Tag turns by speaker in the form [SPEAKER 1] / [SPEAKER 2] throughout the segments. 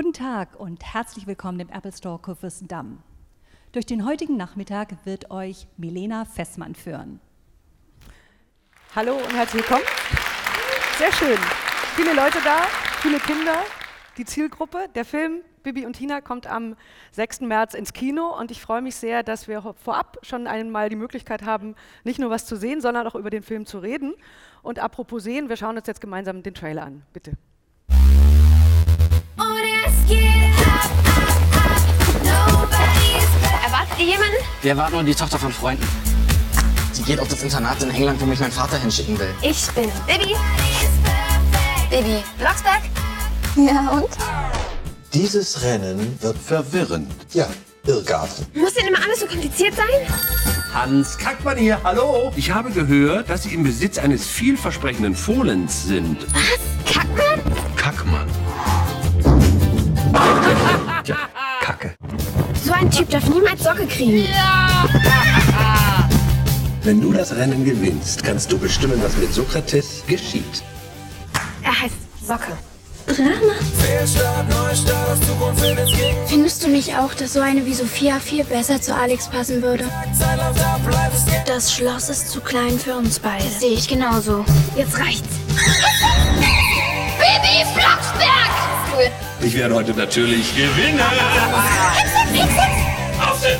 [SPEAKER 1] Guten Tag und herzlich willkommen im Apple Store Kurfürstendamm. Durch den heutigen Nachmittag wird euch Milena Fessmann führen.
[SPEAKER 2] Hallo und herzlich willkommen. Sehr schön. Viele Leute da, viele Kinder, die Zielgruppe. Der Film Bibi und Tina kommt am 6. März ins Kino und ich freue mich sehr, dass wir vorab schon einmal die Möglichkeit haben, nicht nur was zu sehen, sondern auch über den Film zu reden. Und apropos sehen, wir schauen uns jetzt gemeinsam den Trailer an. Bitte.
[SPEAKER 3] Erwartet ihr jemanden?
[SPEAKER 4] Wir erwarten nur die Tochter von Freunden. Sie geht auf das Internat in England, wo mich mein Vater hinschicken will.
[SPEAKER 3] Ich bin Bibi. Bibi Blocksberg.
[SPEAKER 5] Ja, und?
[SPEAKER 6] Dieses Rennen wird verwirrend. Ja, Irrgarten.
[SPEAKER 3] Muss denn immer alles so kompliziert sein?
[SPEAKER 7] Hans Kackmann hier, hallo. Ich habe gehört, dass Sie im Besitz eines vielversprechenden Fohlens sind.
[SPEAKER 3] Was? Kackmann?
[SPEAKER 7] Kackmann. Tja, Kacke.
[SPEAKER 3] So ein Typ darf niemals Socke kriegen.
[SPEAKER 7] Wenn du das Rennen gewinnst, kannst du bestimmen, was mit Sokrates geschieht.
[SPEAKER 3] Er heißt Socke.
[SPEAKER 5] Findest du nicht auch, dass so eine wie Sophia viel besser zu Alex passen würde? Das Schloss ist zu klein für uns beide. Sehe ich genauso.
[SPEAKER 3] Jetzt reicht's.
[SPEAKER 7] Ich werde heute natürlich gewinnen. Aufsitzen!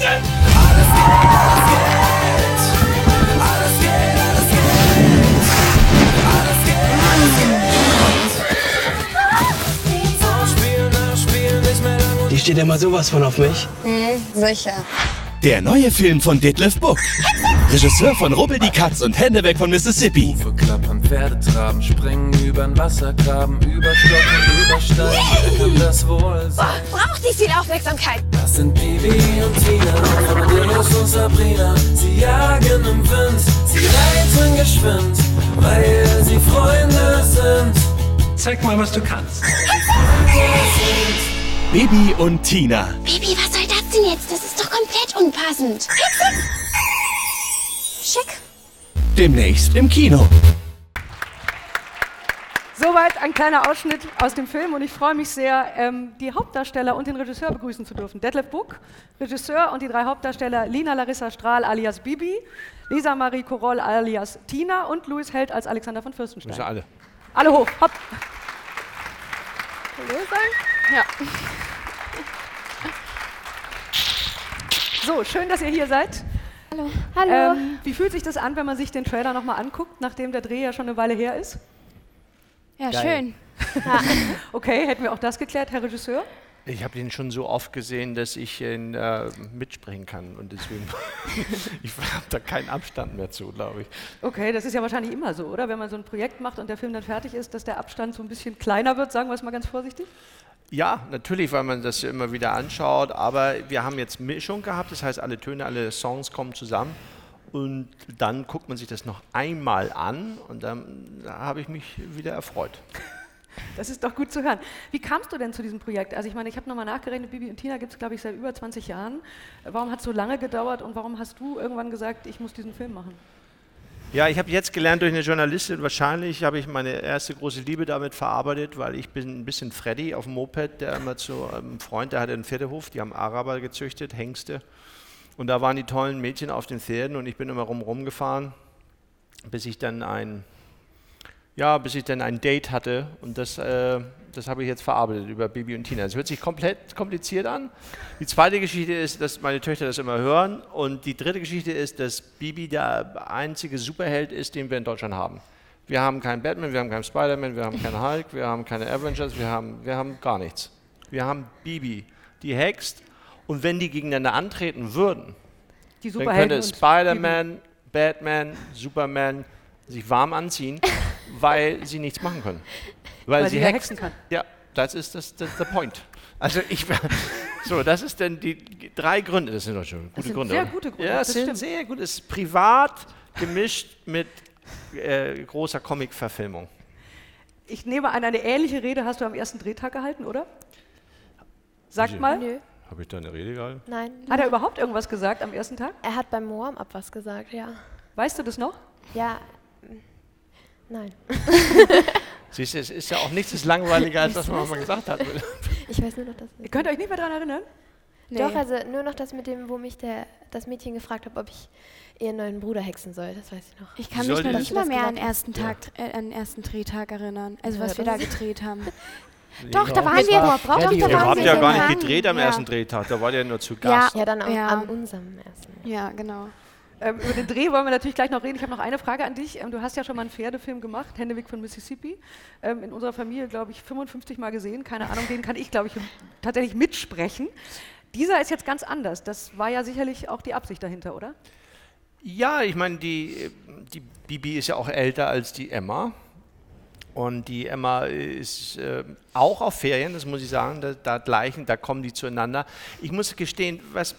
[SPEAKER 4] Die steht immer sowas von auf mich.
[SPEAKER 5] Sicher.
[SPEAKER 8] Der neue Film von Detlef Buck. Regisseur von Rubbel die Katz und Hände weg von Mississippi.
[SPEAKER 9] Verklappern, Pferde traben, springen übern Wassergraben, überstocken, übersteigen, wer kann das wohl sein?
[SPEAKER 3] Braucht nicht viel Aufmerksamkeit.
[SPEAKER 9] Das sind Bibi und Tina, Amadeus und Sabrina. Sie jagen im Wind, sie reiten geschwind, weil sie Freunde sind.
[SPEAKER 7] Zeig mal, was du kannst.
[SPEAKER 8] Bibi und Tina.
[SPEAKER 5] Bibi, was soll das denn jetzt? Das ist doch komplett unpassend. Schick.
[SPEAKER 8] Demnächst im Kino.
[SPEAKER 2] Soweit ein kleiner Ausschnitt aus dem Film und ich freue mich sehr, ähm, die Hauptdarsteller und den Regisseur begrüßen zu dürfen. Detlef Buck, Regisseur und die drei Hauptdarsteller Lina Larissa Strahl alias Bibi, Lisa Marie Koroll alias Tina und Louis Held als Alexander von Fürstenstein.
[SPEAKER 7] Müssen alle.
[SPEAKER 2] Alle hoch, hopp. Ja. So, schön, dass ihr hier seid.
[SPEAKER 5] Hallo. Hallo.
[SPEAKER 2] Ähm, wie fühlt sich das an, wenn man sich den Trailer nochmal anguckt, nachdem der Dreh ja schon eine Weile her ist?
[SPEAKER 5] ja,
[SPEAKER 4] geil.
[SPEAKER 5] schön.
[SPEAKER 2] Okay, hätten wir auch das geklärt, Herr Regisseur?
[SPEAKER 10] Ich habe den schon so oft gesehen, dass ich ihn äh, mitsprechen kann und deswegen ich habe da keinen Abstand mehr zu, glaube ich.
[SPEAKER 2] Okay, das ist ja wahrscheinlich immer so, oder? Wenn man so ein Projekt macht und der Film dann fertig ist, dass der Abstand so ein bisschen kleiner wird, sagen wir es mal ganz vorsichtig.
[SPEAKER 10] Ja, natürlich, weil man das immer wieder anschaut, aber wir haben jetzt Mischung gehabt, das heißt, alle Töne, alle Songs kommen zusammen und dann guckt man sich das noch einmal an und dann da habe ich mich wieder erfreut.
[SPEAKER 2] Das ist doch gut zu hören. Wie kamst du denn zu diesem Projekt? Also ich meine, ich habe nochmal nachgerechnet, Bibi und Tina gibt es, glaube ich, seit über 20 Jahren. Warum hat es so lange gedauert und warum hast du irgendwann gesagt, ich muss diesen Film machen?
[SPEAKER 10] Ja, ich habe jetzt gelernt durch eine Journalistin, wahrscheinlich habe ich meine erste große Liebe damit verarbeitet, weil ich bin ein bisschen Freddy auf dem Moped, der immer zu einem Freund, der hatte einen Pferdehof, die haben Araber gezüchtet, Hengste. Und da waren die tollen Mädchen auf den Pferden und ich bin immer rum gefahren, bis ich dann ein, ja, bis ich dann ein Date hatte und das, äh, das habe ich jetzt verarbeitet über Bibi und Tina. Es hört sich komplett kompliziert an. Die zweite Geschichte ist, dass meine Töchter das immer hören und die dritte Geschichte ist, dass Bibi der einzige Superheld ist, den wir in Deutschland haben. Wir haben keinen Batman, wir haben keinen Spider-Man, wir haben keinen Hulk, wir haben keine Avengers, wir haben, wir haben gar nichts. Wir haben Bibi, die hext und wenn die gegeneinander antreten würden, dann könnte Spider-Man, Batman, Superman sich warm anziehen, weil sie nichts machen können. Weil,
[SPEAKER 2] Weil
[SPEAKER 10] sie hexen
[SPEAKER 2] hexen kann.
[SPEAKER 10] Ja, das ist das, das der Point. Also ich so, das ist dann die drei Gründe. Das sind doch schon gute
[SPEAKER 2] sind
[SPEAKER 10] Gründe.
[SPEAKER 2] sehr
[SPEAKER 10] oder?
[SPEAKER 2] gute Gründe,
[SPEAKER 10] Ja,
[SPEAKER 2] das
[SPEAKER 10] das sind
[SPEAKER 2] stimmt.
[SPEAKER 10] sehr gut. Es ist privat gemischt mit äh, großer Comic-Verfilmung.
[SPEAKER 2] Ich nehme an, eine ähnliche Rede hast du am ersten Drehtag gehalten, oder? Sagt
[SPEAKER 10] Wie?
[SPEAKER 2] mal,
[SPEAKER 11] Nö,
[SPEAKER 10] Habe ich da eine Rede gehalten?
[SPEAKER 11] nein.
[SPEAKER 2] hat er überhaupt irgendwas gesagt am ersten Tag?
[SPEAKER 11] Er hat beim Warm-up was gesagt, ja.
[SPEAKER 2] Weißt du das noch?
[SPEAKER 11] Ja, nein.
[SPEAKER 10] Siehst du, es ist ja auch nichts ist langweiliger, als das man mal gesagt hat.
[SPEAKER 11] Ich weiß nur noch das.
[SPEAKER 2] Ihr könnt euch nicht mehr daran erinnern?
[SPEAKER 11] Doch, also nur noch das mit dem, wo mich der, das Mädchen gefragt hat, ob ich ihren neuen Bruder hexen soll. Das weiß ich noch.
[SPEAKER 12] Ich kann mich noch nicht mal mehr an den ersten Tag, äh, an den ersten Drehtag erinnern. Also
[SPEAKER 11] Ja,
[SPEAKER 12] was wir da gedreht haben.
[SPEAKER 11] Doch, da waren wir.
[SPEAKER 12] Bob,
[SPEAKER 11] Doch,
[SPEAKER 12] doch,
[SPEAKER 11] da
[SPEAKER 10] Ihr
[SPEAKER 11] waren
[SPEAKER 10] habt ja gar nicht gedreht am
[SPEAKER 12] Ja.
[SPEAKER 10] ersten Drehtag, da war der nur zu
[SPEAKER 12] Ja.
[SPEAKER 10] Gast.
[SPEAKER 11] Ja, dann am,
[SPEAKER 12] Ja.
[SPEAKER 11] an unserem ersten.
[SPEAKER 12] Ja, genau.
[SPEAKER 2] Ähm, über den Dreh wollen wir natürlich gleich noch reden. Ich habe noch eine Frage an dich. Ähm, du hast ja schon mal einen Pferdefilm gemacht, Händeweg von Mississippi. Ähm, in unserer Familie, glaube ich, 55 Mal gesehen. Keine Ahnung, den kann ich, glaube ich, tatsächlich mitsprechen. Dieser ist jetzt ganz anders. Das war ja sicherlich auch die Absicht dahinter, oder?
[SPEAKER 10] Ja, ich meine, die, die Bibi ist ja auch älter als die Emma. Und die Emma ist äh, auch auf Ferien, das muss ich sagen, da, da gleichen, da kommen die zueinander. Ich muss gestehen, was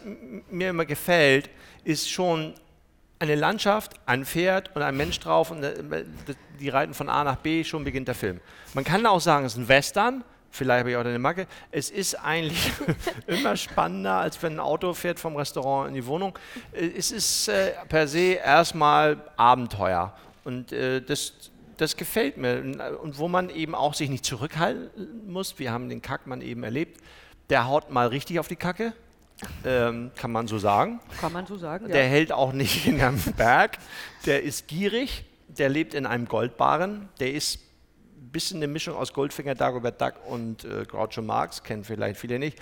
[SPEAKER 10] mir immer gefällt, ist schon eine Landschaft, ein Pferd und ein Mensch drauf und äh, die reiten von A nach B, schon beginnt der Film. Man kann auch sagen, es ist ein Western, vielleicht habe ich auch eine Macke. Es ist eigentlich immer spannender, als wenn ein Auto fährt vom Restaurant in die Wohnung. Äh, Es ist äh, per se erstmal Abenteuer und äh, das, das gefällt mir. Und wo man eben auch sich nicht zurückhalten muss, wir haben den Kackmann eben erlebt, der haut mal richtig auf die Kacke, ähm, kann man so sagen.
[SPEAKER 2] Kann man so sagen.
[SPEAKER 10] Der
[SPEAKER 2] ja.
[SPEAKER 10] hält auch nicht in einem Berg. Der ist gierig. Der lebt in einem Goldbarren. Der ist ein bisschen eine Mischung aus Goldfinger, Dagobert Duck und äh, Groucho Marx. Kennen vielleicht viele nicht.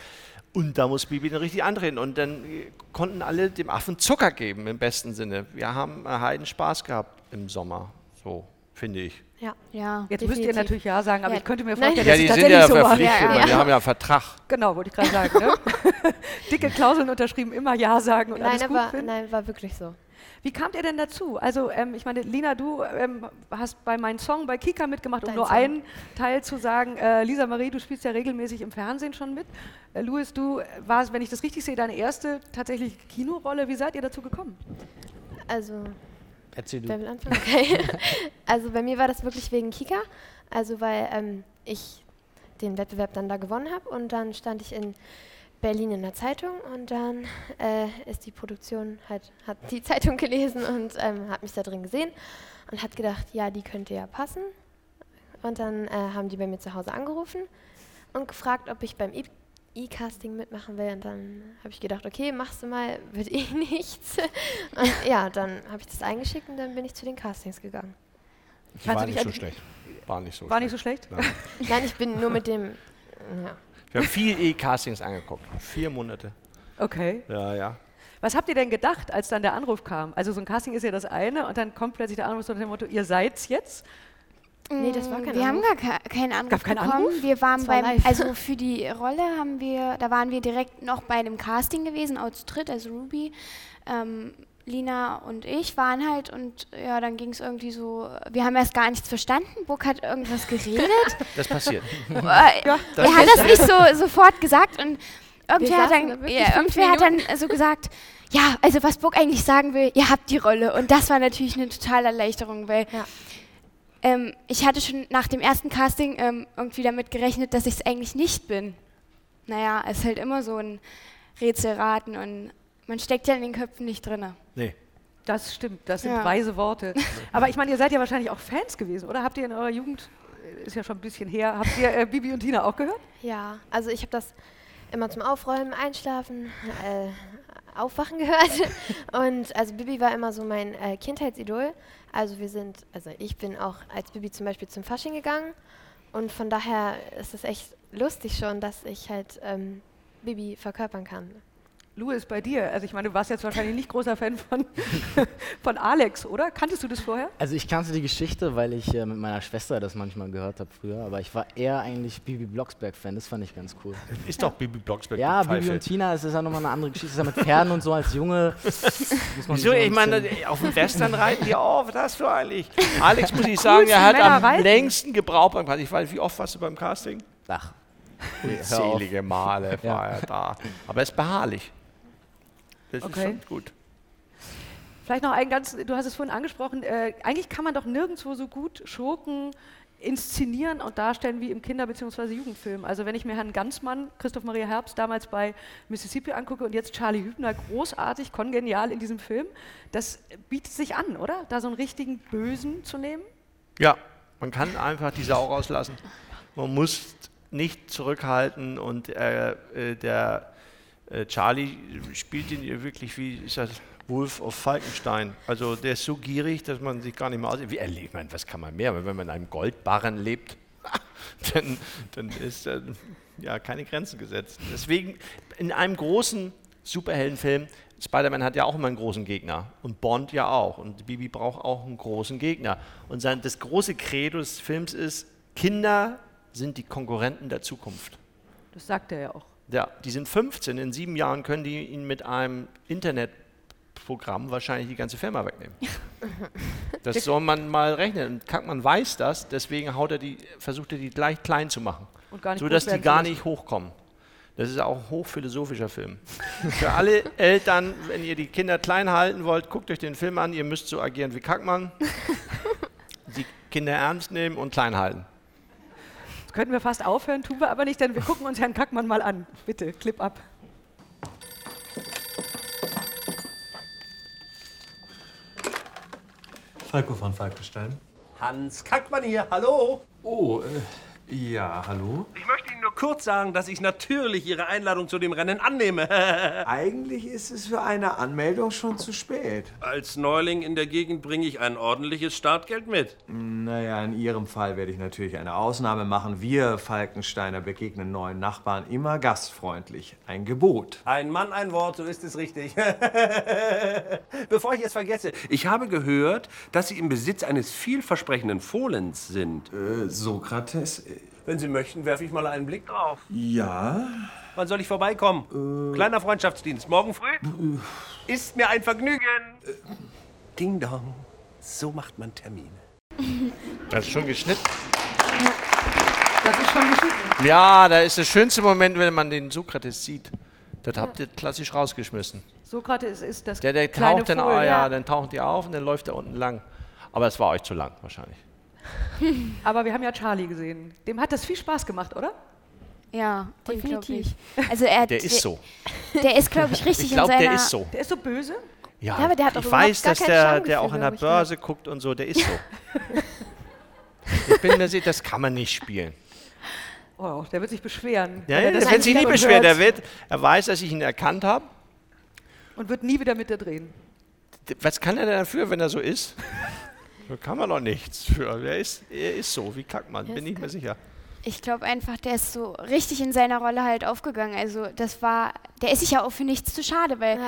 [SPEAKER 10] Und da muss Bibi dann richtig andrehen. Und dann äh, konnten alle dem Affen Zucker geben, im besten Sinne. Wir haben äh, heiden Spaß gehabt im Sommer. So, finde ich.
[SPEAKER 11] Ja.
[SPEAKER 12] Ja.
[SPEAKER 2] Jetzt müsst ihr natürlich ja sagen, aber
[SPEAKER 11] Ja.
[SPEAKER 2] ich könnte mir
[SPEAKER 11] Nein.
[SPEAKER 2] vorstellen,
[SPEAKER 10] Ja,
[SPEAKER 2] dass
[SPEAKER 10] die
[SPEAKER 2] es
[SPEAKER 10] sind
[SPEAKER 2] tatsächlich
[SPEAKER 10] ja
[SPEAKER 2] so war.
[SPEAKER 10] verpflichtet.
[SPEAKER 11] Ja, ja.
[SPEAKER 10] Die haben ja einen Vertrag.
[SPEAKER 2] Genau, wollte ich gerade sagen. Ne? Dicke Klauseln unterschrieben, immer Ja sagen und
[SPEAKER 11] Nein,
[SPEAKER 2] alles gut
[SPEAKER 11] aber
[SPEAKER 2] finden.
[SPEAKER 11] nein, war wirklich so.
[SPEAKER 2] Wie kamt ihr denn dazu? Also, ähm, ich meine, Lina, du ähm, hast bei meinem Song bei Kika mitgemacht, um
[SPEAKER 11] Dein
[SPEAKER 2] nur
[SPEAKER 11] Song.
[SPEAKER 2] einen Teil zu sagen. Äh, Lisa Marie, du spielst ja regelmäßig im Fernsehen schon mit. Äh, Louis, du warst, wenn ich das richtig sehe, deine erste tatsächlich Kinorolle. Wie seid ihr dazu gekommen?
[SPEAKER 11] Also,
[SPEAKER 4] Erzähl
[SPEAKER 11] wer will anfangen? Okay. also bei mir war das wirklich wegen Kika. Also weil ähm, ich den Wettbewerb dann da gewonnen habe und dann stand ich in Berlin in der Zeitung und dann äh, ist die Produktion halt, hat die Zeitung gelesen und ähm, hat mich da drin gesehen und hat gedacht, ja, die könnte ja passen. Und dann äh, haben die bei mir zu Hause angerufen und gefragt, ob ich beim E-Casting mitmachen will. Und dann habe ich gedacht, okay, machst du mal, wird eh nichts. Und ja, dann habe ich das eingeschickt und dann bin ich zu den Castings gegangen.
[SPEAKER 2] Du
[SPEAKER 10] War nicht so schlecht. War nicht so
[SPEAKER 2] War
[SPEAKER 10] schlecht.
[SPEAKER 2] nicht so schlecht?
[SPEAKER 10] Nein.
[SPEAKER 11] Nein, ich bin nur mit dem, ja.
[SPEAKER 10] Wir haben viel E-Castings angeguckt. Vier Monate.
[SPEAKER 2] Okay.
[SPEAKER 10] Ja, ja.
[SPEAKER 2] Was habt ihr denn gedacht, als dann der Anruf kam? Also so ein Casting ist ja das eine und dann kommt plötzlich der Anruf so nach dem Motto, ihr seid's jetzt?
[SPEAKER 11] Nee, das war kein
[SPEAKER 12] Wir haben
[SPEAKER 11] Anruf.
[SPEAKER 12] gar ke keinen Anruf
[SPEAKER 2] Gab keinen
[SPEAKER 12] bekommen.
[SPEAKER 2] Anruf?
[SPEAKER 12] Wir waren
[SPEAKER 11] Das war
[SPEAKER 12] beim,
[SPEAKER 11] live.
[SPEAKER 12] also für die Rolle haben wir, da waren wir direkt noch bei einem Casting gewesen, auch zu dritt, also Ruby, ähm, Lina und ich waren halt und ja, dann ging es irgendwie so, wir haben erst gar nichts verstanden, Burg hat irgendwas geredet.
[SPEAKER 10] Das passiert.
[SPEAKER 12] Äh, er hat das nicht so sofort gesagt und irgendwer hat dann,
[SPEAKER 11] da
[SPEAKER 12] ja, irgendwer hat dann so gesagt, ja, also was Burg eigentlich sagen will, ihr habt die Rolle und das war natürlich eine totale Erleichterung, weil
[SPEAKER 11] Ja.
[SPEAKER 12] Ähm, ich hatte schon nach dem ersten Casting ähm, irgendwie damit gerechnet, dass ich es eigentlich nicht bin. Naja, es ist halt immer so ein Rätselraten und man steckt ja in den Köpfen nicht drin.
[SPEAKER 10] Nee.
[SPEAKER 2] Das stimmt, das sind
[SPEAKER 12] Ja.
[SPEAKER 2] weise Worte. Aber ich meine, ihr seid ja wahrscheinlich auch Fans gewesen, oder? Habt ihr in eurer Jugend, äh, ist ja schon ein bisschen her, habt ihr äh, Bibi und Tina auch gehört?
[SPEAKER 11] Ja, also ich habe das immer zum Aufräumen, Einschlafen, äh, Aufwachen gehört. Und also Bibi war immer so mein äh, Kindheitsidol. Also wir sind, also ich bin auch als Bibi zum Beispiel zum Fasching gegangen. Und von daher ist es echt lustig schon, dass ich halt ähm, Bibi verkörpern kann.
[SPEAKER 2] Louis, bei dir, also ich meine, du warst jetzt wahrscheinlich nicht großer Fan von, von Alex, oder? Kanntest du das vorher?
[SPEAKER 4] Also ich kannte die Geschichte, weil ich äh, mit meiner Schwester das manchmal gehört habe früher, aber ich war eher eigentlich Bibi Blocksberg-Fan, das fand ich ganz cool.
[SPEAKER 10] Ist doch Bibi Blocksberg.
[SPEAKER 4] Ja, Bibi und Tina, es ist ja nochmal eine andere Geschichte, das ist ja mit Pferden und so als Junge. muss man
[SPEAKER 10] Wieso? Ich meine, auf dem Western reiten die auf, das für eigentlich. Alex, muss ich sagen, er hat
[SPEAKER 2] Männer
[SPEAKER 10] am
[SPEAKER 2] reiten.
[SPEAKER 10] längsten gebraucht beim Casting. Ich weiß, wie oft warst du beim Casting?
[SPEAKER 4] Ach,
[SPEAKER 10] Unzählige Male
[SPEAKER 4] Ja.
[SPEAKER 10] war er da. Aber er ist beharrlich. Das
[SPEAKER 2] Okay.
[SPEAKER 10] ist schon gut.
[SPEAKER 2] Vielleicht noch ein ganz, du hast es vorhin angesprochen, äh, eigentlich kann man doch nirgendwo so gut Schurken inszenieren und darstellen wie im Kinder- bzw. Jugendfilm. Also wenn ich mir Herrn Ganzmann, Christoph Maria Herbst damals bei Mississippi angucke und jetzt Charlie Hübner, großartig, kongenial in diesem Film, das bietet sich an, oder? Da so einen richtigen Bösen zu nehmen?
[SPEAKER 10] Ja, Man kann einfach die Sau rauslassen. Man muss nicht zurückhalten und äh, äh, der äh, Charlie spielt ihn wirklich wie ist das Wolf of Falkenstein. Also der ist so gierig, dass man sich gar nicht mehr aus. Wie erlebt man? Was kann man mehr? Wenn man in einem Goldbarren lebt, dann, dann ist äh, ja keine Grenzen gesetzt. Deswegen in einem großen Superheldenfilm Spider-Man hat ja auch immer einen großen Gegner und Bond ja auch und Bibi braucht auch einen großen Gegner. Und sein, das große Credo des Films ist, Kinder sind die Konkurrenten der Zukunft.
[SPEAKER 2] Das sagt er ja auch.
[SPEAKER 10] Ja, die sind 15, in sieben Jahren können die ihn mit einem Internetprogramm wahrscheinlich die ganze Firma wegnehmen. Das soll man mal rechnen. Und Kackmann weiß das, deswegen haut er die, versucht er die gleich klein zu machen, sodass die gar nicht hochkommen. Das ist auch ein hochphilosophischer Film. Für alle Eltern, wenn ihr die Kinder klein halten wollt, guckt euch den Film an. Ihr müsst so agieren wie Kackmann. Die Kinder ernst nehmen und klein halten.
[SPEAKER 2] Jetzt könnten wir fast aufhören, tun wir aber nicht, denn wir gucken uns Herrn Kackmann mal an. Bitte, Clip ab.
[SPEAKER 13] Falco von Falkenstein.
[SPEAKER 14] Hans Kackmann hier, hallo.
[SPEAKER 13] Oh, äh, ja, hallo?
[SPEAKER 14] Kurz sagen, dass ich natürlich Ihre Einladung zu dem Rennen annehme.
[SPEAKER 15] Eigentlich ist es für eine Anmeldung schon zu spät.
[SPEAKER 14] Als Neuling in der Gegend bringe ich ein ordentliches Startgeld mit.
[SPEAKER 15] Naja, in Ihrem Fall werde ich natürlich eine Ausnahme machen. Wir Falkensteiner begegnen neuen Nachbarn immer gastfreundlich. Ein Gebot.
[SPEAKER 14] Ein Mann, ein Wort, so ist es richtig. Bevor ich es vergesse, ich habe gehört, dass Sie im Besitz eines vielversprechenden Fohlens sind.
[SPEAKER 15] Äh, Sokrates?
[SPEAKER 14] Wenn Sie möchten, werfe ich mal einen Blick drauf.
[SPEAKER 15] Ja?
[SPEAKER 14] Wann soll ich vorbeikommen? Kleiner Freundschaftsdienst, morgen früh? Ist mir ein Vergnügen. Ding dong. So macht man Termine.
[SPEAKER 10] Das ist schon geschnitten.
[SPEAKER 2] Das ist schon geschnitten.
[SPEAKER 10] Ja, da ist der schönste Moment, wenn man den Sokrates sieht. Das habt ihr klassisch rausgeschmissen.
[SPEAKER 2] Sokrates ist das
[SPEAKER 10] Der, der
[SPEAKER 2] kleine
[SPEAKER 10] taucht dann,
[SPEAKER 2] Fohlen.
[SPEAKER 10] oh, ja, dann tauchen die auf und dann läuft er unten lang. Aber es war euch zu lang wahrscheinlich.
[SPEAKER 2] Aber wir haben ja Charlie gesehen. Dem hat das viel Spaß gemacht, oder?
[SPEAKER 12] Ja,
[SPEAKER 2] glaub
[SPEAKER 12] definitiv. Also er,
[SPEAKER 10] Der ist so.
[SPEAKER 12] Der ist, glaube ich, richtig
[SPEAKER 10] Ich glaube,
[SPEAKER 12] in seiner...
[SPEAKER 10] der ist so.
[SPEAKER 2] Der ist so böse?
[SPEAKER 10] Ja,
[SPEAKER 12] Ja, aber der hat
[SPEAKER 10] ich weiß, dass der, der auch an der
[SPEAKER 12] glaub ich, ne?
[SPEAKER 10] Börse guckt und so, der ist so. ich bin mir sicher, das kann man nicht spielen.
[SPEAKER 2] Oh, der wird sich beschweren.
[SPEAKER 10] Ja,
[SPEAKER 2] wenn
[SPEAKER 10] ja,
[SPEAKER 2] er das
[SPEAKER 10] der wird sich nie beschweren. Der wird, er weiß, dass ich ihn erkannt habe.
[SPEAKER 2] Und wird nie wieder mit dir drehen.
[SPEAKER 10] Was kann er denn dafür, wenn er so ist? Da kann man doch nichts für. Er ist, er ist so, wie Kackmann, bin ich mir sicher.
[SPEAKER 12] Ich glaube einfach, der ist so richtig in seiner Rolle halt aufgegangen. Also das war, der ist sich ja auch für nichts zu schade, weil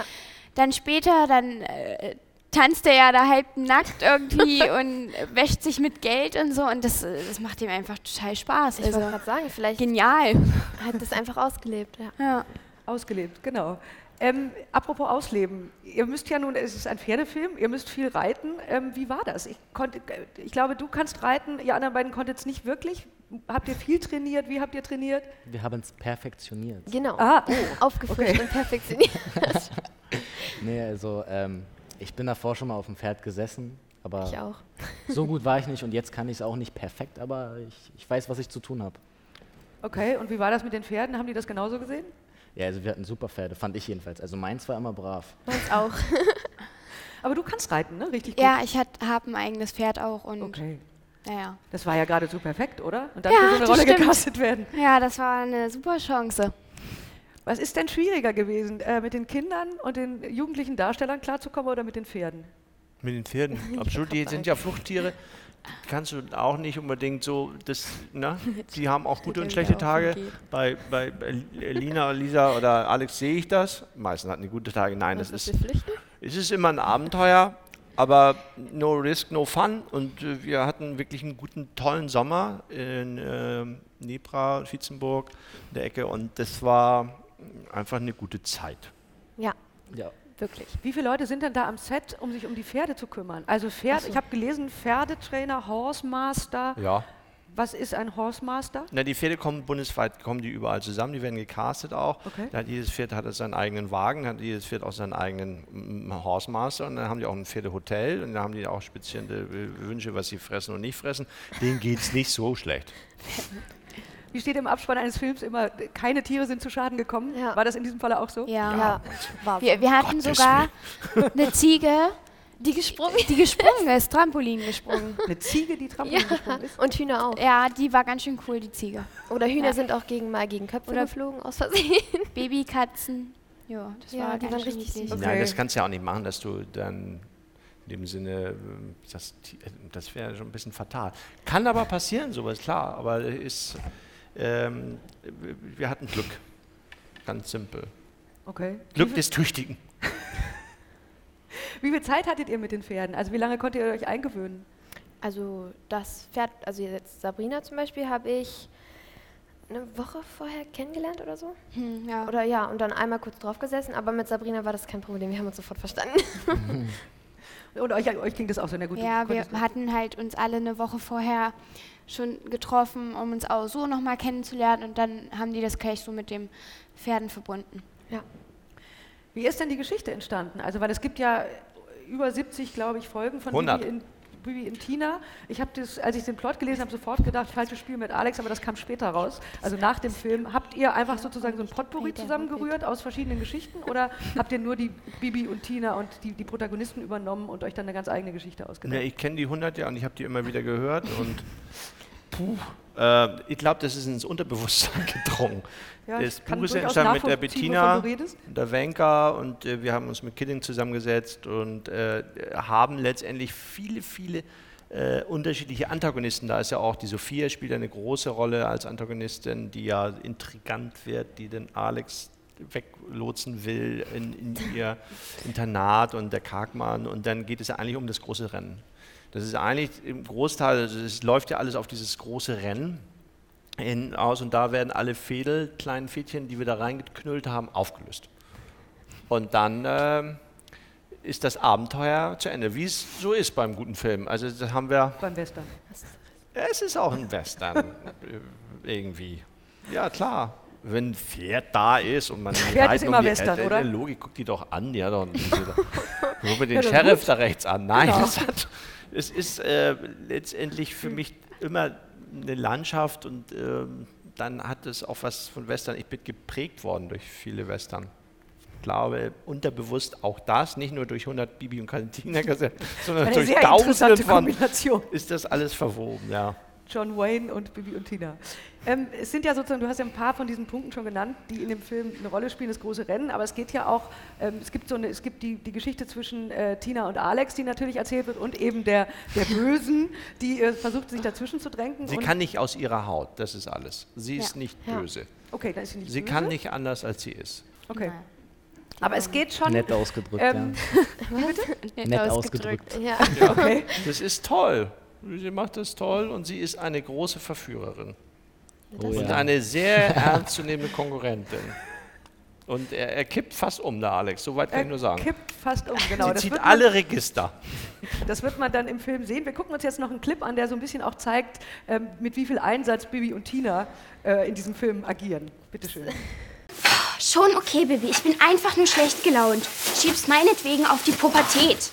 [SPEAKER 12] dann später, dann äh, tanzt er ja da halb nackt irgendwie und wäscht sich mit Geld und so und das, das macht ihm einfach total Spaß.
[SPEAKER 11] Ich
[SPEAKER 12] also,
[SPEAKER 11] wollte gerade sagen, vielleicht
[SPEAKER 12] genial.
[SPEAKER 11] hat das einfach ausgelebt. Ja.
[SPEAKER 12] Ja.
[SPEAKER 2] Ausgelebt, genau. Ähm, apropos Ausleben, ihr müsst ja nun, es ist ein Pferdefilm, ihr müsst viel reiten. Ähm, wie war das? Ich, konnte, ich glaube, du kannst reiten, ihr anderen beiden konntet es nicht wirklich. Habt ihr viel trainiert? Wie habt ihr trainiert?
[SPEAKER 4] Wir haben es perfektioniert.
[SPEAKER 11] Genau.
[SPEAKER 2] Ah, oh,
[SPEAKER 11] Aufgefrischt
[SPEAKER 2] okay.
[SPEAKER 11] und perfektioniert.
[SPEAKER 4] Nee, also ähm, ich bin davor schon mal auf dem Pferd gesessen, aber
[SPEAKER 11] Ich auch.
[SPEAKER 4] so gut war ich nicht und jetzt kann ich es auch nicht perfekt, aber ich, ich weiß, was ich zu tun habe.
[SPEAKER 2] Okay, und wie war das mit den Pferden? Haben die das genauso gesehen?
[SPEAKER 4] Ja, also wir hatten super Pferde, fand ich jedenfalls. Also meins war immer brav.
[SPEAKER 12] Meins auch.
[SPEAKER 2] Aber du kannst reiten, ne? Richtig gut.
[SPEAKER 12] Ja, ich habe ein eigenes Pferd auch und
[SPEAKER 2] Okay.
[SPEAKER 12] naja.
[SPEAKER 2] Das war ja geradezu perfekt, oder? Und dann
[SPEAKER 12] Ja,
[SPEAKER 2] für so eine
[SPEAKER 12] das
[SPEAKER 2] Rolle
[SPEAKER 12] stimmt.
[SPEAKER 2] gecastet werden.
[SPEAKER 12] Ja, das war eine super Chance.
[SPEAKER 2] Was ist denn schwieriger gewesen, äh, mit den Kindern und den jugendlichen Darstellern klarzukommen oder mit den Pferden?
[SPEAKER 10] Mit den Pferden, absolut. Die sind ja Fluchttiere. Kannst du auch nicht unbedingt so, das, ne? Die haben auch gute und schlechte Tage. Bei, bei Lina, Lisa oder Alex sehe ich das. Meistens hatten die gute Tage. Nein, das ist, es ist immer ein Abenteuer, aber no risk, no fun. Und äh, wir hatten wirklich einen guten, tollen Sommer in ähm, Nebra, Vietzenburg, in der Ecke. Und das war einfach eine gute Zeit.
[SPEAKER 11] Ja,
[SPEAKER 4] Ja.
[SPEAKER 11] Wirklich.
[SPEAKER 2] Wie viele Leute sind denn da am Set, um sich um die Pferde zu kümmern? Also Pferd, ich habe gelesen, Pferdetrainer, Horsemaster.
[SPEAKER 10] Ja.
[SPEAKER 2] Was ist ein Horsemaster?
[SPEAKER 10] Na, die Pferde kommen bundesweit, kommen die überall zusammen, die werden gecastet auch.
[SPEAKER 2] Okay.
[SPEAKER 10] Da hat jedes Pferd hat seinen eigenen Wagen, hat jedes Pferd auch seinen eigenen mm, Horsemaster und dann haben die auch ein Pferdehotel und dann haben die auch spezielle äh, Wünsche, was sie fressen und nicht fressen. Denen geht es nicht so schlecht.
[SPEAKER 2] Wie steht im Abspann eines Films immer, keine Tiere sind zu Schaden gekommen? War das in diesem Falle auch so?
[SPEAKER 12] Ja.
[SPEAKER 11] Ja, war
[SPEAKER 12] Wir, wir hatten
[SPEAKER 10] Gottes
[SPEAKER 12] sogar eine Ziege,
[SPEAKER 11] Die gesprungen?
[SPEAKER 12] Die gesprungen ist, Trampolin gesprungen.
[SPEAKER 2] Eine Ziege, die Trampolin
[SPEAKER 11] Ja.
[SPEAKER 2] gesprungen ist?
[SPEAKER 11] Und Hühner auch.
[SPEAKER 12] Ja, die war ganz schön cool, die Ziege.
[SPEAKER 11] Oder Hühner
[SPEAKER 12] Ja.
[SPEAKER 11] sind auch gegen, mal gegen Köpfe
[SPEAKER 12] Oder
[SPEAKER 11] geflogen, aus Versehen.
[SPEAKER 12] Babykatzen. Ja, das
[SPEAKER 11] Ja,
[SPEAKER 12] war
[SPEAKER 11] die waren richtig süß.
[SPEAKER 10] Nein, das kannst du ja auch nicht machen, dass du dann in dem Sinne, ähm, das, das wäre schon ein bisschen fatal. Kann aber passieren, sowas, klar, aber ist, ähm, wir hatten Glück. Ganz simpel.
[SPEAKER 2] Okay.
[SPEAKER 10] Glück des Tüchtigen.
[SPEAKER 2] Wie viel Zeit hattet ihr mit den Pferden? Also wie lange konntet ihr euch eingewöhnen?
[SPEAKER 11] Also das Pferd, also jetzt Sabrina zum Beispiel, habe ich eine Woche vorher kennengelernt oder so.
[SPEAKER 12] Hm, ja.
[SPEAKER 11] Oder ja, und dann einmal kurz drauf gesessen, aber mit Sabrina war das kein Problem, wir haben uns sofort verstanden.
[SPEAKER 2] Und euch, euch klingt das auch so, na gut.
[SPEAKER 12] Ja, wir hatten halt uns alle eine Woche vorher schon getroffen, um uns auch so nochmal kennenzulernen und dann haben die das gleich so mit dem Pferden verbunden.
[SPEAKER 11] Ja.
[SPEAKER 2] Wie ist denn die Geschichte entstanden? Also, weil es gibt ja über 70, glaube ich, Folgen von
[SPEAKER 10] 100.
[SPEAKER 2] Bibi in, Bibi in Tina. Ich habe das, als ich den Plot gelesen habe, sofort gedacht, falsches Spiel mit Alex, aber das kam später raus. Also nach dem Film. Habt ihr einfach sozusagen so ein Potpourri zusammengerührt aus verschiedenen Geschichten oder habt ihr nur die Bibi und Tina und die, die Protagonisten übernommen und euch dann eine ganz eigene Geschichte ausgedacht?
[SPEAKER 10] Ne, ich kenne die 100 ja und ich habe die immer wieder gehört und puh, äh, ich glaube, das ist ins Unterbewusstsein gedrungen.
[SPEAKER 2] Ja,
[SPEAKER 10] das
[SPEAKER 2] kann
[SPEAKER 10] Buch ist entstanden mit der Bettina, der Wenker und äh, wir haben uns mit Killing zusammengesetzt und äh, haben letztendlich viele, viele äh, unterschiedliche Antagonisten. Da ist ja auch die Sophia spielt eine große Rolle als Antagonistin, die ja intrigant wird, die den Alex weglotsen will in, in ihr Internat und der Kargmann und dann geht es ja eigentlich um das große Rennen. Das ist eigentlich im Großteil, also es läuft ja alles auf dieses große Rennen hin aus und da werden alle Fädel, kleinen Fädchen, die wir da reingeknüllt haben, aufgelöst. Und dann ähm, ist das Abenteuer zu Ende, wie es so ist beim guten Film. Also das haben wir,
[SPEAKER 2] Beim Western.
[SPEAKER 10] es ist auch ein Western äh, irgendwie. Ja klar, wenn ein Pferd da ist und man
[SPEAKER 2] Pferd ist immer
[SPEAKER 10] um die
[SPEAKER 2] Western,
[SPEAKER 10] äh,
[SPEAKER 2] oder?
[SPEAKER 10] Logik, guck die doch an, hat doch Guck mir den
[SPEAKER 2] Ja,
[SPEAKER 10] Sheriff
[SPEAKER 2] gut.
[SPEAKER 10] da rechts an. Nein,
[SPEAKER 2] Genau.
[SPEAKER 10] es, hat, es ist äh, letztendlich für mich immer eine Landschaft und ähm, dann hat es auch was von Western. Ich bin geprägt worden durch viele Western. Ich glaube, unterbewusst auch das, nicht nur durch 100 Bibi und Cantina, sondern durch Tausende von,
[SPEAKER 2] Kombination.
[SPEAKER 10] ist das alles verwoben, ja.
[SPEAKER 2] John Wayne und Bibi und Tina. Ähm, es sind ja sozusagen, du hast ja ein paar von diesen Punkten schon genannt, die in dem Film eine Rolle spielen, das große Rennen, aber es geht ja auch, ähm, es gibt so eine, es gibt die, die Geschichte zwischen äh, Tina und Alex, die natürlich erzählt wird, und eben der, der Bösen, die äh, versucht, sich dazwischen zu drängen.
[SPEAKER 10] Sie
[SPEAKER 2] und
[SPEAKER 10] kann nicht aus ihrer Haut, das ist alles. Sie ist
[SPEAKER 2] Ja.
[SPEAKER 10] nicht
[SPEAKER 2] Ja.
[SPEAKER 10] böse.
[SPEAKER 2] Okay, dann ist sie nicht
[SPEAKER 10] Sie
[SPEAKER 2] böse.
[SPEAKER 10] kann nicht anders, als sie ist.
[SPEAKER 2] Okay. Aber es geht schon.
[SPEAKER 4] Nett ausgedrückt,
[SPEAKER 2] ähm, bitte?
[SPEAKER 4] Nett Nett ausgedrückt.
[SPEAKER 11] Ja.
[SPEAKER 10] Ja.
[SPEAKER 2] Okay.
[SPEAKER 10] Das ist toll. Sie macht das toll und sie ist eine große Verführerin.
[SPEAKER 4] Oh
[SPEAKER 10] und
[SPEAKER 4] ja.
[SPEAKER 10] eine sehr ernstzunehmende Konkurrentin. Und er, er kippt fast um, der Alex, so weit kann ich nur sagen.
[SPEAKER 2] Kippt fast um, genau.
[SPEAKER 10] sie
[SPEAKER 2] Das
[SPEAKER 10] zieht
[SPEAKER 2] wird man-
[SPEAKER 10] alle Register.
[SPEAKER 2] Das wird man dann im Film sehen. Wir gucken uns jetzt noch einen Clip an, der so ein bisschen auch zeigt, ähm, mit wie viel Einsatz Bibi und Tina äh, in diesem Film agieren. Bitte schön.
[SPEAKER 5] Schon okay, Baby. Ich bin einfach nur schlecht gelaunt. Schieb's meinetwegen auf die Pubertät.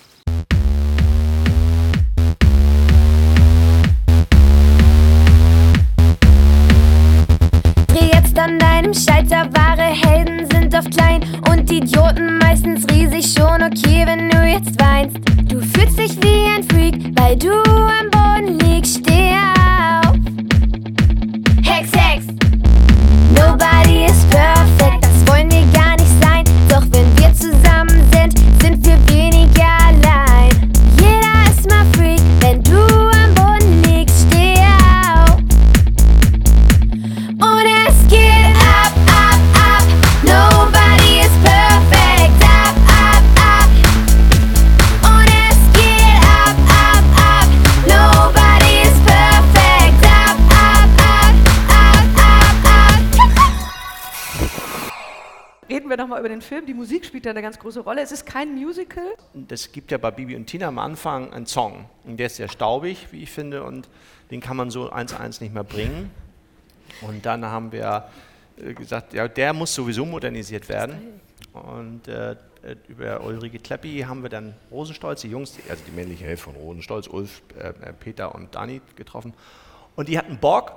[SPEAKER 16] Idioten meistens riesig. Schon okay, wenn du jetzt weinst. Du fühlst dich wie ein Freak, weil du am Boden liegst. Steh
[SPEAKER 2] Die Musik spielt da eine ganz große Rolle. Es ist kein Musical.
[SPEAKER 10] Es gibt ja bei Bibi und Tina am Anfang einen Song. Und der ist sehr staubig, wie ich finde, und den kann man so eins eins nicht mehr bringen. Und dann haben wir äh, gesagt, ja, der muss sowieso modernisiert werden. Und äh, äh, über Ulrike Kleppi haben wir dann Rosenstolz, die Jungs, also die männliche Hälfte von Rosenstolz, Ulf, äh, äh, Peter und Dani getroffen. Und die hatten Bock.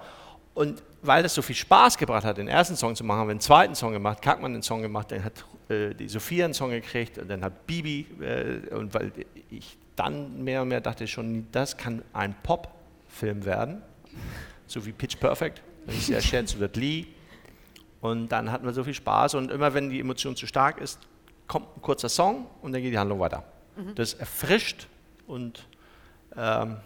[SPEAKER 10] Und weil das so viel Spaß gebracht hat, den ersten Song zu machen, haben wir einen zweiten Song gemacht, Kackmann einen Song gemacht, dann hat äh, die Sophia einen Song gekriegt und dann hat Bibi, äh, und weil ich dann mehr und mehr dachte schon, das kann ein Pop-Film werden, so wie Pitch Perfect, wenn ich sehr schätze, wird Lee. Und dann hatten wir so viel Spaß und immer wenn die Emotion zu stark ist, kommt ein kurzer Song und dann geht die Handlung weiter.
[SPEAKER 2] Mhm.
[SPEAKER 10] Das erfrischt und ähm,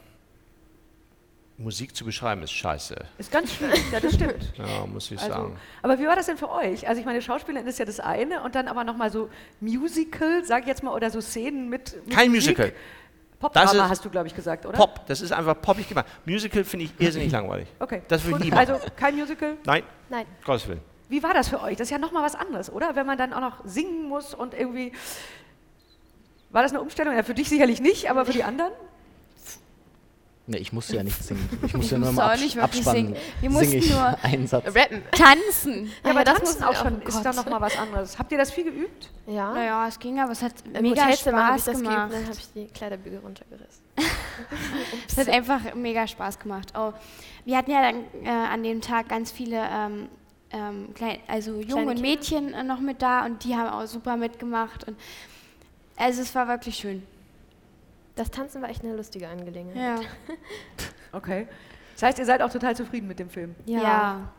[SPEAKER 10] Musik zu beschreiben ist scheiße.
[SPEAKER 2] Ist ganz schwierig, ja, das stimmt.
[SPEAKER 10] Ja, muss ich
[SPEAKER 2] Also,
[SPEAKER 10] sagen.
[SPEAKER 2] aber wie war das denn für euch? Also ich meine, Schauspielerin ist ja das eine und dann aber nochmal so Musical, sag ich jetzt mal, oder so Szenen mit, mit
[SPEAKER 10] Kein
[SPEAKER 2] Musik.
[SPEAKER 10] Musical.
[SPEAKER 2] Popdrama hast du, glaube ich, gesagt, oder?
[SPEAKER 10] Pop, das ist einfach poppig gemacht. Musical finde ich irrsinnig langweilig.
[SPEAKER 2] Okay.
[SPEAKER 10] Das würde ich nie machen.
[SPEAKER 2] Also kein Musical?
[SPEAKER 10] Nein,
[SPEAKER 2] Nein.
[SPEAKER 10] Gottes Willen.
[SPEAKER 2] Wie war das für euch? Das ist ja nochmal was anderes, oder? Wenn man dann auch noch singen muss und irgendwie... War das eine Umstellung? Ja, für dich sicherlich nicht, aber für die anderen?
[SPEAKER 4] Ne, ich musste ja nicht singen. Ich musste
[SPEAKER 12] Ich
[SPEAKER 4] ja nur mal
[SPEAKER 12] auch
[SPEAKER 4] abs
[SPEAKER 12] nicht wirklich
[SPEAKER 4] abspannen.
[SPEAKER 12] singen. Wir
[SPEAKER 4] Sing
[SPEAKER 12] mussten
[SPEAKER 4] ich
[SPEAKER 12] nur
[SPEAKER 4] einen Satz.
[SPEAKER 11] Rappen.
[SPEAKER 12] Tanzen.
[SPEAKER 2] Ja, aber
[SPEAKER 11] ja, das
[SPEAKER 2] tanzen
[SPEAKER 11] mussten
[SPEAKER 2] auch schon
[SPEAKER 11] oh
[SPEAKER 2] ist da
[SPEAKER 11] Gott.
[SPEAKER 2] nochmal was anderes. Habt ihr das viel geübt?
[SPEAKER 11] Ja.
[SPEAKER 12] Naja, es ging, aber es hat
[SPEAKER 11] Im
[SPEAKER 12] mega
[SPEAKER 11] Hotelzimmer habe ich
[SPEAKER 12] Spaß
[SPEAKER 11] das geübt,
[SPEAKER 12] gemacht.
[SPEAKER 11] dann habe ich die Kleiderbügel runtergerissen.
[SPEAKER 12] Es hat einfach mega Spaß gemacht. Oh, wir hatten ja dann äh, an dem Tag ganz viele ähm, ähm, klein, also Jungen
[SPEAKER 11] Kleine
[SPEAKER 12] und
[SPEAKER 11] Kinder?
[SPEAKER 12] Mädchen äh, noch mit da und die haben auch super mitgemacht. Und also es war wirklich schön.
[SPEAKER 11] Das Tanzen war echt eine lustige Angelegenheit.
[SPEAKER 12] Ja.
[SPEAKER 2] Okay. Das heißt, ihr seid auch total zufrieden mit dem Film?
[SPEAKER 11] Ja.
[SPEAKER 12] Ja.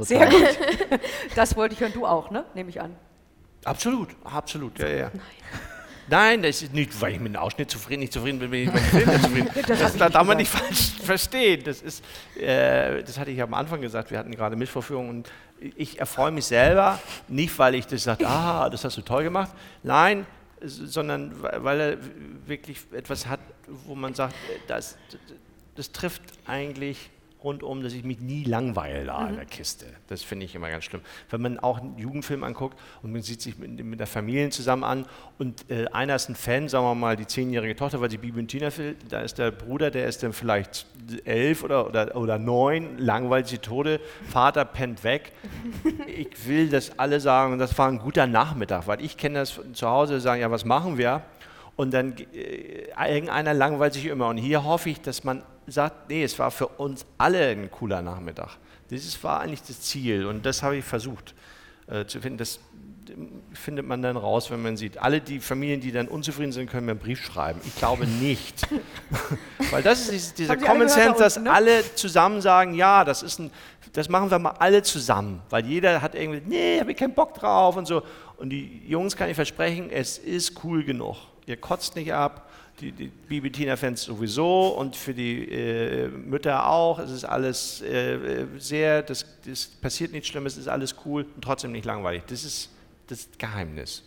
[SPEAKER 2] Sehr
[SPEAKER 4] Total.
[SPEAKER 2] gut. Das wollte ich hören. Du auch, ne? Nehme ich an.
[SPEAKER 10] Absolut, absolut, ja, ja. Nein, das ist nicht, weil ich mit dem Ausschnitt zufrieden, nicht zufrieden bin, bin ich mit dem Film nicht zufrieden.
[SPEAKER 2] Das
[SPEAKER 10] Das, darf man nicht falsch verstehen. Das ist, äh, das hatte ich am Anfang gesagt. Wir hatten gerade Mitvorführungen und ich erfreue mich selber nicht, weil ich das sage, ah, das hast du toll gemacht. Nein, sondern weil er wirklich etwas hat, wo man sagt, äh, das, das trifft eigentlich rundum, dass ich mich nie langweile da in
[SPEAKER 2] Mhm.
[SPEAKER 10] der Kiste. Das finde ich immer ganz schlimm. Wenn man auch einen Jugendfilm anguckt und man sieht sich mit, mit der Familie zusammen an und äh, einer ist ein Fan, sagen wir mal die zehnjährige Tochter, weil sie Bibi und Tina will, da ist der Bruder, der ist dann vielleicht elf oder, oder, oder neun, langweilt sie Tode, Vater pennt weg. Ich will, dass alle sagen, das war ein guter Nachmittag, weil ich kenne das zu Hause, sagen, ja, was machen wir? Und dann äh, irgendeiner langweilt sich immer. Und hier hoffe ich, dass man sagt, nee, es war für uns alle ein cooler Nachmittag. Das war eigentlich das Ziel und das habe ich versucht äh, zu finden. Das äh, findet man dann raus, wenn man sieht. Alle die Familien, die dann unzufrieden sind, können mir einen Brief schreiben. Ich glaube nicht. Weil das ist dieses- dieser Common Sense,
[SPEAKER 2] da
[SPEAKER 10] dass
[SPEAKER 2] ne?
[SPEAKER 10] alle zusammen sagen, ja, das ist ein, das machen wir mal alle zusammen. Weil jeder hat irgendwie, nee, habe ich keinen Bock drauf und so. Und die Jungs kann ich versprechen, es ist cool genug. Ihr kotzt nicht ab, die, die Bibi Tina-Fans sowieso und für die äh, Mütter auch. Es ist alles äh, sehr, das, das passiert nichts Schlimmes, es ist alles cool und trotzdem nicht langweilig. Das ist das Geheimnis.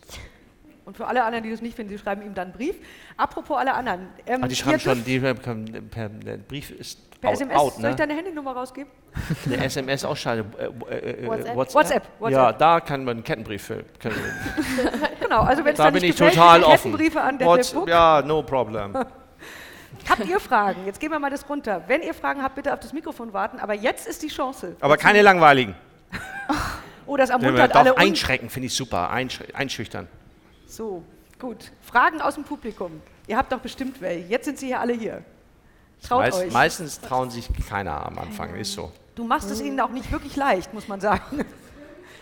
[SPEAKER 2] Und für alle anderen, die das nicht finden, sie schreiben ihm dann einen Brief. Apropos alle anderen. ähm,
[SPEAKER 10] Ah, die schreiben schon, die per, per, der Brief ist
[SPEAKER 2] per
[SPEAKER 10] out,
[SPEAKER 2] SMS.
[SPEAKER 10] out
[SPEAKER 2] Soll
[SPEAKER 10] ne?
[SPEAKER 2] ich deine Handynummer rausgeben?
[SPEAKER 10] Eine SMS auch schade. Äh, äh, äh,
[SPEAKER 2] WhatsApp.
[SPEAKER 10] WhatsApp.
[SPEAKER 2] WhatsApp,
[SPEAKER 10] Ja,
[SPEAKER 2] WhatsApp.
[SPEAKER 10] da kann man einen Kettenbrief. Können
[SPEAKER 2] Genau, also wenn es
[SPEAKER 10] da
[SPEAKER 2] dann
[SPEAKER 10] bin
[SPEAKER 2] nicht
[SPEAKER 10] ich
[SPEAKER 2] gefällt,
[SPEAKER 10] total offen.
[SPEAKER 2] Kettenbriefe an
[SPEAKER 10] What's-
[SPEAKER 2] Detlef Buck.
[SPEAKER 10] ja, no problem.
[SPEAKER 2] Habt ihr Fragen? Jetzt gehen wir mal das runter. Wenn ihr Fragen habt, bitte auf das Mikrofon warten. Aber jetzt ist die Chance.
[SPEAKER 10] Aber keine langweiligen.
[SPEAKER 2] Oh, das ermuntert
[SPEAKER 10] doch
[SPEAKER 2] alle.
[SPEAKER 10] einschrecken, finde ich super. Einsch einschüchtern.
[SPEAKER 2] So, gut. Fragen aus dem Publikum. Ihr habt doch bestimmt welche. Jetzt sind sie ja alle hier. Traut
[SPEAKER 10] Meist,
[SPEAKER 2] euch.
[SPEAKER 10] Meistens trauen sich keiner am Anfang, ist so.
[SPEAKER 2] Du machst es ihnen auch nicht wirklich leicht, muss man sagen.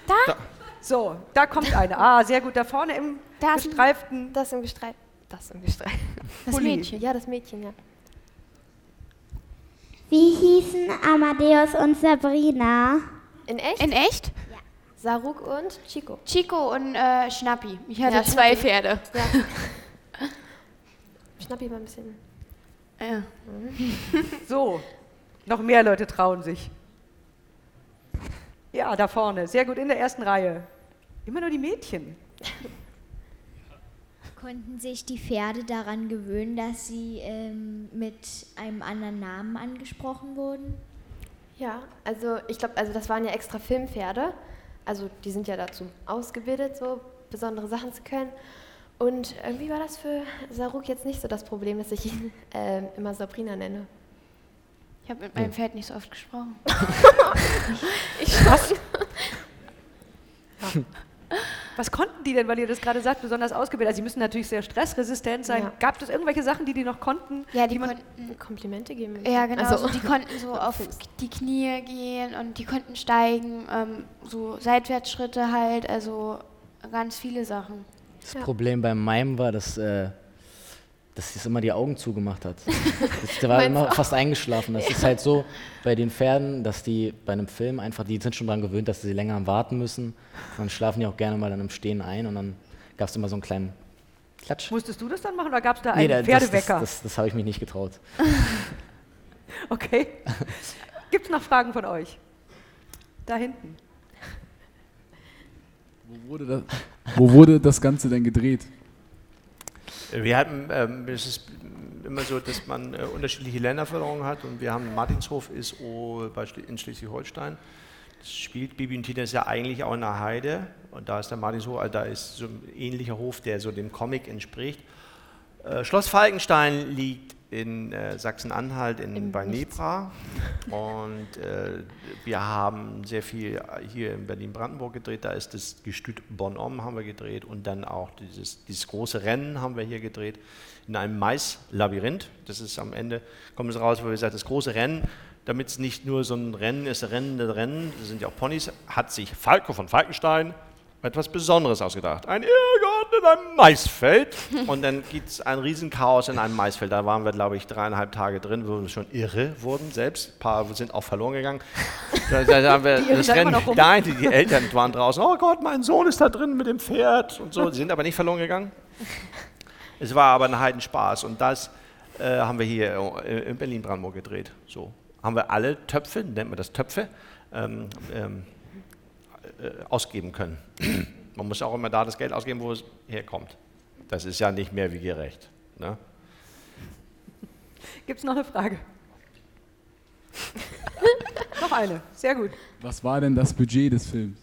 [SPEAKER 12] Da?
[SPEAKER 2] So, da kommt eine. Ah, sehr gut. Da vorne im
[SPEAKER 11] Da ein-
[SPEAKER 2] gestreiften.
[SPEAKER 11] Das im Gestreif. Das im Gestreif.
[SPEAKER 12] Das
[SPEAKER 2] Pulli.
[SPEAKER 12] Mädchen.
[SPEAKER 11] Ja, das Mädchen, ja.
[SPEAKER 17] Wie hießen Amadeus und Sabrina?
[SPEAKER 11] In echt?
[SPEAKER 12] In echt?
[SPEAKER 11] Saruk und Chico.
[SPEAKER 12] Chico und äh, Schnappi. Ich hatte
[SPEAKER 11] Ja,
[SPEAKER 12] zwei
[SPEAKER 11] Schnappi.
[SPEAKER 12] Pferde.
[SPEAKER 11] Ja. Schnappi war ein bisschen.
[SPEAKER 12] Ja.
[SPEAKER 2] So, noch mehr Leute trauen sich. Ja, da vorne. Sehr gut, in der ersten Reihe. Immer nur die Mädchen.
[SPEAKER 17] Konnten sich die Pferde daran gewöhnen, dass sie ähm, mit einem anderen Namen angesprochen wurden?
[SPEAKER 11] Ja, also ich glaube, also das waren ja extra Filmpferde. Also die sind ja dazu ausgebildet, so besondere Sachen zu können. Und irgendwie war das für Saruk jetzt nicht so das Problem, dass ich ihn ähm, immer Sabrina nenne.
[SPEAKER 12] Ich habe mit meinem Pferd nicht so oft gesprochen.
[SPEAKER 11] ich schon.
[SPEAKER 2] Was konnten die denn, weil ihr das gerade sagt, besonders ausgebildet? Also sie müssen natürlich sehr stressresistent sein.
[SPEAKER 11] Ja.
[SPEAKER 2] Gab es irgendwelche Sachen, die die noch konnten?
[SPEAKER 12] Ja, die,
[SPEAKER 2] man
[SPEAKER 12] konnten
[SPEAKER 11] Komplimente geben.
[SPEAKER 12] Ja, genau.
[SPEAKER 11] Also-
[SPEAKER 12] so, die konnten so auf die Knie gehen und die konnten steigen, ähm, so Seitwärtsschritte halt, also ganz viele Sachen.
[SPEAKER 4] Das Problem beim Mime war, dass, äh, dass es immer die Augen zugemacht hat. Das, der war immer
[SPEAKER 11] auch.
[SPEAKER 4] fast eingeschlafen. Das ist halt so bei den Pferden, dass die bei einem Film einfach, die sind schon daran gewöhnt, dass sie länger warten müssen. Und dann schlafen die auch gerne mal dann im Stehen ein und dann gab es immer so einen kleinen Klatsch.
[SPEAKER 2] Musstest du das dann machen oder gab es da
[SPEAKER 4] Nee,
[SPEAKER 2] einen
[SPEAKER 4] da- das, das,
[SPEAKER 2] Pferdewecker?
[SPEAKER 4] das, das habe ich mich nicht getraut.
[SPEAKER 2] Okay. Gibt es noch Fragen von euch? Da hinten.
[SPEAKER 18] Wo wurde das, wo wurde das Ganze denn gedreht?
[SPEAKER 10] Wir hatten, ähm, es ist immer so, dass man äh, unterschiedliche Länderförderungen hat und wir haben Martinshof ist in Schleswig-Holstein. Das spielt Bibi und Tina ist ja eigentlich auch in der Heide und da ist der Martinshof, also da ist so ein ähnlicher Hof, der so dem Comic entspricht. Äh, Schloss Falkenstein liegt in äh, Sachsen-Anhalt in, bei Nebra und äh, wir haben sehr viel hier in Berlin-Brandenburg gedreht. Da ist das Gestüt Bonhomme haben wir gedreht und dann auch dieses, dieses große Rennen haben wir hier gedreht in einem Maislabyrinth. Das ist am Ende, kommt es raus, wo wir gesagt das große Rennen, damit es nicht nur so ein Rennen ist, rennende Rennen, das sind ja auch Ponys, hat sich Falco von Falkenstein etwas Besonderes ausgedacht. Ein Irrgarten in einem Maisfeld. Und dann gibt es ein Riesenchaos in einem Maisfeld. Da waren wir, glaube ich, dreieinhalb Tage drin, wo wir schon irre wurden selbst. Ein paar sind auch verloren gegangen. Da, da haben wir
[SPEAKER 2] Die
[SPEAKER 10] das Rennen. Nein, die, die Eltern waren draußen. Oh Gott, mein Sohn ist da drin mit dem Pferd und so. Die sind aber nicht verloren gegangen. Es war aber ein Heidenspaß. Und das äh, haben wir hier äh, in Berlin-Brandenburg gedreht. So haben wir alle Töpfe, nennt man das Töpfe, ähm, ähm, äh, ausgeben können. Man muss auch immer da das Geld ausgeben, wo es herkommt. Das ist ja nicht mehr wie gerecht. Ne?
[SPEAKER 2] Gibt es noch eine Frage? noch eine. Sehr gut.
[SPEAKER 18] Was war denn das Budget des Films?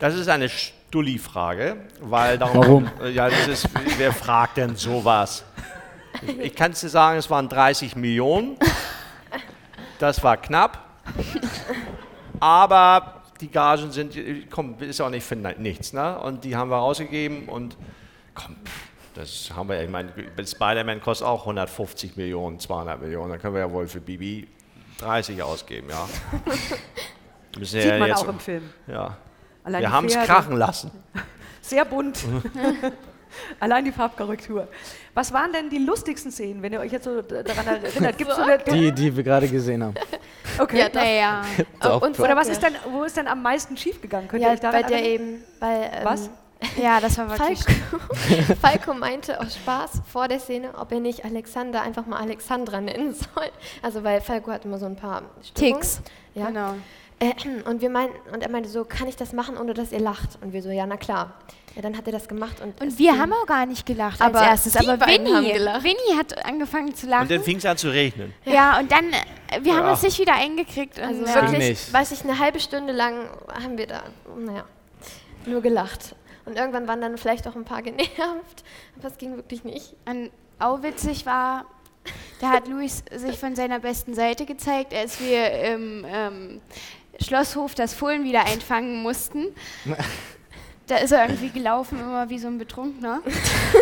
[SPEAKER 10] Das ist eine Stulli-Frage, weil darum,
[SPEAKER 18] Warum?
[SPEAKER 10] Ja, das ist, wer fragt denn sowas? Ich, ich kann es dir sagen, es waren 30 Millionen. Das war knapp. Aber die Gagen sind, komm, ist auch nicht für ni- nichts. Ne? Und die haben wir rausgegeben und komm, das haben wir, ich meine, Spider-Man kostet auch 150 Millionen, 200 Millionen. Da können wir ja wohl für Bibi 30 ausgeben, ja.
[SPEAKER 2] Sieht
[SPEAKER 10] ja
[SPEAKER 2] man auch im Film.
[SPEAKER 10] Ja.
[SPEAKER 2] Allein
[SPEAKER 10] wir haben es krachen lassen.
[SPEAKER 2] Sehr bunt. Allein die Farbkorrektur. Was waren denn die lustigsten Szenen, wenn ihr euch jetzt so daran erinnert? Gibt es so eine,
[SPEAKER 4] Die, die wir gerade gesehen haben.
[SPEAKER 2] Okay.
[SPEAKER 11] Ja, das-
[SPEAKER 12] Naja.
[SPEAKER 2] Oder was ist denn, wo ist denn am meisten schiefgegangen? Könnt ihr
[SPEAKER 11] Ja,
[SPEAKER 2] euch daran
[SPEAKER 11] bei der
[SPEAKER 2] erinnern?
[SPEAKER 11] eben, bei ähm,
[SPEAKER 2] Was?
[SPEAKER 12] Ja, das war wirklich.
[SPEAKER 11] Falco, Falco meinte aus Spaß vor der Szene, ob er nicht Alexander einfach mal Alexandra nennen soll. Also weil Falco hat immer so ein paar Störungen.
[SPEAKER 12] Ticks.
[SPEAKER 11] Ja.
[SPEAKER 12] Genau.
[SPEAKER 11] Äh, und wir meinten, und er meinte so, kann ich das machen, ohne dass ihr lacht? Und wir so, ja, na klar. Ja, dann hat er das gemacht und
[SPEAKER 12] Und
[SPEAKER 11] es
[SPEAKER 12] wir
[SPEAKER 11] ging-
[SPEAKER 12] haben auch gar nicht gelacht
[SPEAKER 11] Aber
[SPEAKER 12] als erstes, aber
[SPEAKER 11] haben
[SPEAKER 12] Winnie,
[SPEAKER 11] gelacht.
[SPEAKER 12] Winnie hat angefangen zu lachen.
[SPEAKER 10] Und dann fing es an zu regnen.
[SPEAKER 12] ja, und dann, äh, wir haben
[SPEAKER 10] Ja.
[SPEAKER 12] uns nicht wieder eingekriegt. Und,
[SPEAKER 11] Also
[SPEAKER 12] ja.
[SPEAKER 11] wirklich,
[SPEAKER 10] nicht.
[SPEAKER 11] weiß ich, eine halbe Stunde lang haben wir da, naja, nur gelacht. Und irgendwann waren dann vielleicht auch ein paar genervt, aber es ging wirklich nicht.
[SPEAKER 12] Und auch witzig war, da hat Luis sich von seiner besten Seite gezeigt, als wir im ähm, Schlosshof das Fohlen wieder einfangen mussten. Da ist er irgendwie gelaufen, immer wie so ein Betrunkener.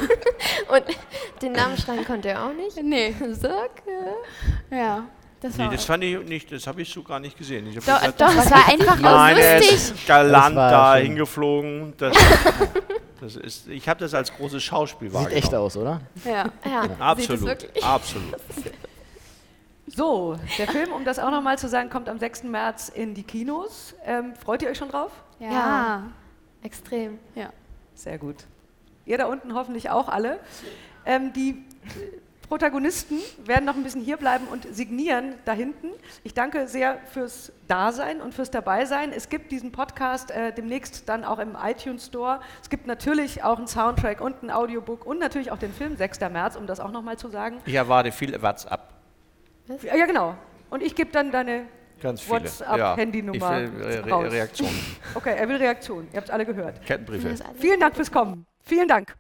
[SPEAKER 11] Und den Namen schreien konnte er auch nicht.
[SPEAKER 12] Nee.
[SPEAKER 11] Socke.
[SPEAKER 12] Ja, das war
[SPEAKER 10] Nee, das fand ich nicht, das habe ich so gar nicht gesehen. Ich
[SPEAKER 12] Doch,
[SPEAKER 10] gesagt,
[SPEAKER 12] doch, es war einfach
[SPEAKER 10] Nein, er
[SPEAKER 12] lustig.
[SPEAKER 10] ist galant
[SPEAKER 4] Das war
[SPEAKER 10] da
[SPEAKER 4] schon-
[SPEAKER 10] hingeflogen. Das, das ist, ich habe das als großes Schauspiel
[SPEAKER 4] Sieht
[SPEAKER 10] wahrgenommen.
[SPEAKER 4] echt aus, oder?
[SPEAKER 12] Ja.
[SPEAKER 11] Ja,
[SPEAKER 10] Absolut, absolut.
[SPEAKER 2] So, der Film, um das auch nochmal zu sagen, kommt am 6. März in die Kinos. Ähm, freut ihr euch schon drauf?
[SPEAKER 12] Ja.
[SPEAKER 11] Ja. Extrem.
[SPEAKER 12] ja.
[SPEAKER 2] Sehr gut. Ihr da unten hoffentlich auch alle. Ähm, die Protagonisten werden noch ein bisschen hier bleiben und signieren da hinten. Ich danke sehr fürs Dasein und fürs Dabeisein. Es gibt diesen Podcast äh, demnächst dann auch im iTunes Store. Es gibt natürlich auch einen Soundtrack und ein Audiobook und natürlich auch den Film 6. März, um das auch nochmal zu sagen.
[SPEAKER 10] Ich erwarte viel WhatsApp.
[SPEAKER 2] Ja, ja, genau. Und ich gebe dann deine
[SPEAKER 10] Ganz viele.
[SPEAKER 2] WhatsApp-Handynummer
[SPEAKER 10] Ich will Re Re. Reaktionen.
[SPEAKER 2] Okay, er will Reaktion. Ihr habt es alle gehört.
[SPEAKER 10] Kettenbriefe.
[SPEAKER 2] Vielen Dank fürs Kommen. Vielen Dank.